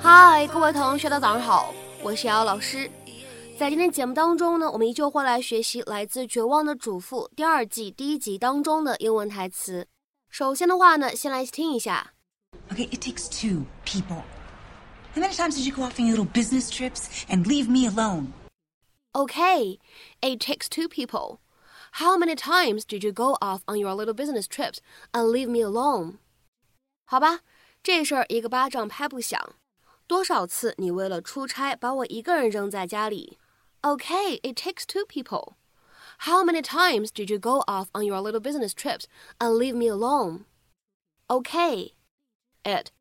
嗨，各位同学，大家早上好，我是瑶瑶老师。在今天节目当中呢，我们依旧会来学习来自《绝望的主妇》第二季第一集当中的英文台词。首先的话呢，先来听一下。Okay, it takes two people. How many times did you go off on your little business trips and leave me alone? Okay, it takes two people. How many times did you go off on your little business trips and leave me alone? 好吧，这事儿一个巴掌拍不响。多少次你为了出差把我一个人扔在家里？Okay, it takes two people. How many times did you go off on your little business trips and leave me alone? Okay, it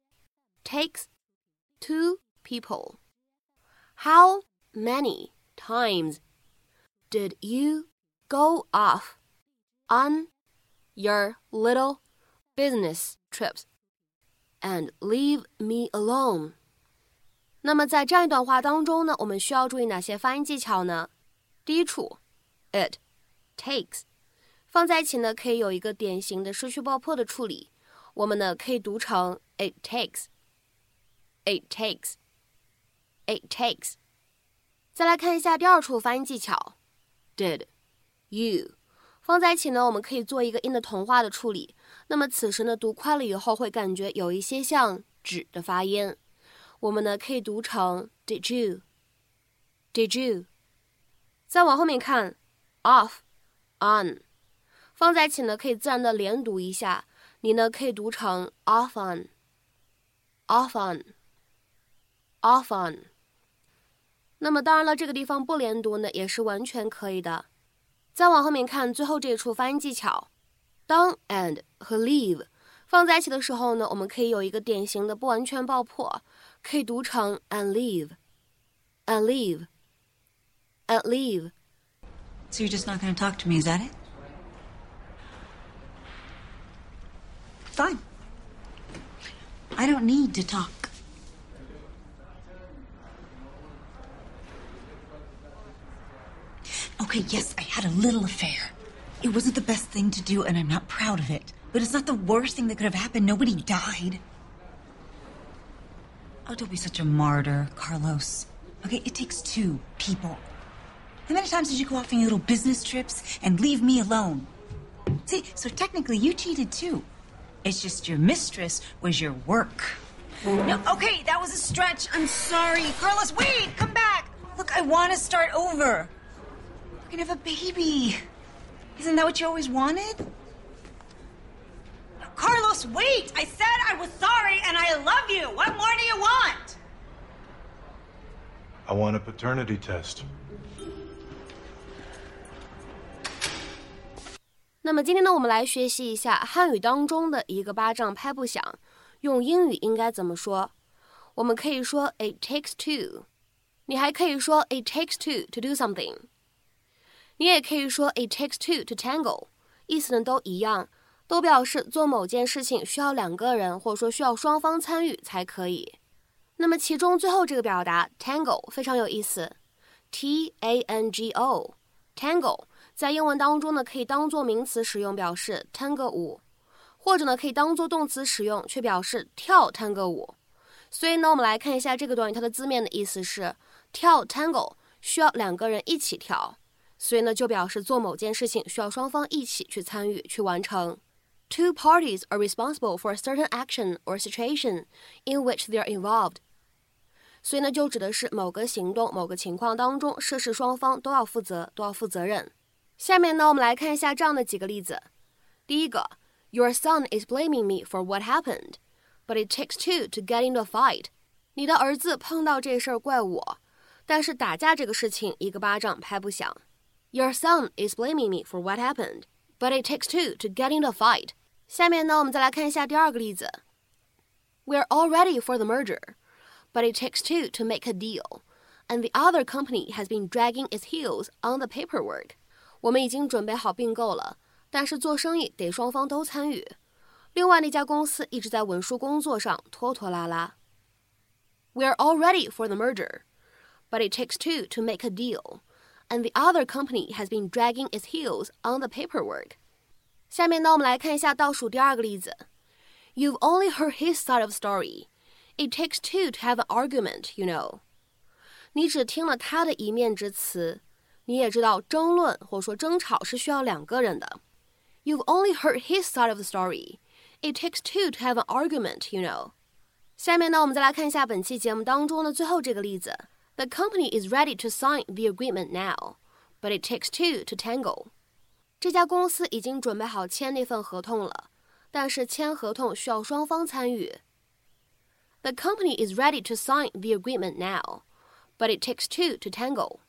takes two people. How many times did you go off on your little business trips and leave me alone? 那么在这样一段话当中呢，我们需要注意哪些发音技巧呢？第一处，it takes 放在一起呢，可以有一个典型的失去爆破的处理。我们呢可以读成 it takes，it It takes. It takes。再来看一下第二处发音技巧，did you 放在一起呢，我们可以做一个音的同化的处理。那么此时呢，读快了以后会感觉有一些像纸的发音。我们呢可以读成 Did you？Did you？再往后面看，off，on，放在一起呢可以自然的连读一下。你呢可以读成 off on off on often，often，often。那么当然了，这个地方不连读呢也是完全可以的。再往后面看最后这一处发音技巧，当 and 和 leave 放在一起的时候呢，我们可以有一个典型的不完全爆破。可以读成 and leave, and leave, and leave. So you're just not going to talk to me, is that it? Fine. I don't need to talk. Okay, yes, I had a little affair. It wasn't the best thing to do, and I'm not proud of it. But it's not the worst thing that could have happened. Nobody died. Oh, don't be such a martyr, Carlos. Okay, it takes two people. How many times did you go off on your little business trips and leave me alone? See, so technically you cheated too. It's just your mistress was your work. No, okay, that was a stretch. I'm sorry. Carlos, wait, come back. Look, I want to start over. We're going to have a baby. Isn't that what you always wanted? Carlos, wait! I said I was sorry and I love you. What more do you want? I want a paternity test. 那么今天呢，我们来学习一下汉语当中的一个巴掌拍不响，用英语应该怎么说？我们可以说 "It takes two"，你还可以说 "It takes two to do something"， 你也可以说 "It takes two to tango，意思呢都一样。都表示做某件事情需要两个人，或者说需要双方参与才可以。那么其中最后这个表达 tango 非常有意思，t a n g o，tango 在英文当中呢可以当做名词使用，表示探戈舞，或者呢可以当做动词使用，却表示跳探戈舞。所以呢，我们来看一下这个短语，它的字面的意思是跳 tango 需要两个人一起跳，所以呢就表示做某件事情需要双方一起去参与去完成。Two parties are responsible for a certain action or situation in which they are involved。所以呢，就指的是某个行动、某个情况当中，涉事双方都要负责，都要负责任。下面呢，我们来看一下这样的几个例子。第一个，Your son is blaming me for what happened, but it takes two to get into a fight。你的儿子碰到这事儿怪我，但是打架这个事情一个巴掌拍不响。Your son is blaming me for what happened but it takes two to get into a fight. 下面呢，我们再来看一下第二个例子。We're all ready for the merger, but it takes two to make a deal, and the other company has been dragging its heels on the paperwork. 我们已经准备好并购了，但是做生意得双方都参与。另外那家公司一直在文书工作上拖拖拉拉。 We're all ready for the merger, but it takes two to make a deal, and the other company has been dragging its heels on the paperwork. 下面呢，我们来看一下倒数第二个例子。You've only heard his side of the story. It takes two to have an argument, you know. 你只听了他的一面之词，你也知道争论或者说争吵是需要两个人的。You've only heard his side of the story. It takes two to have an argument, you know. 下面呢，我们再来看一下本期节目当中的最后这个例子。 the company is ready to sign the agreement now, but it takes two to tango. 这家公司已经准备好签那份合同了，但是签合同需要双方参与。The company is ready to sign the agreement now, but it takes two to tango.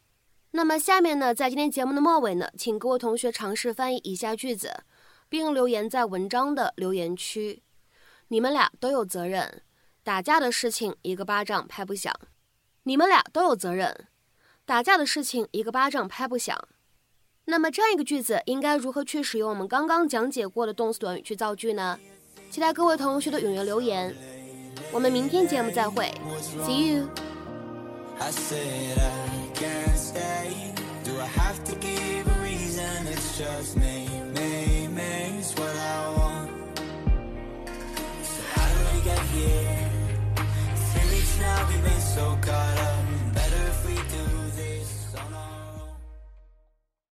那么下面呢，在今天节目的末尾呢，请各位同学尝试翻译以下句子，并留言在文章的留言区。你们俩都有责任，打架的事情一个巴掌拍不响。你们俩都有责任，打架的事情一个巴掌拍不响。那么这样一个句子应该如何去使用我们刚刚讲解过的动词短语去造句呢？期待各位同学的踊跃留言。我们明天节目再会，See you。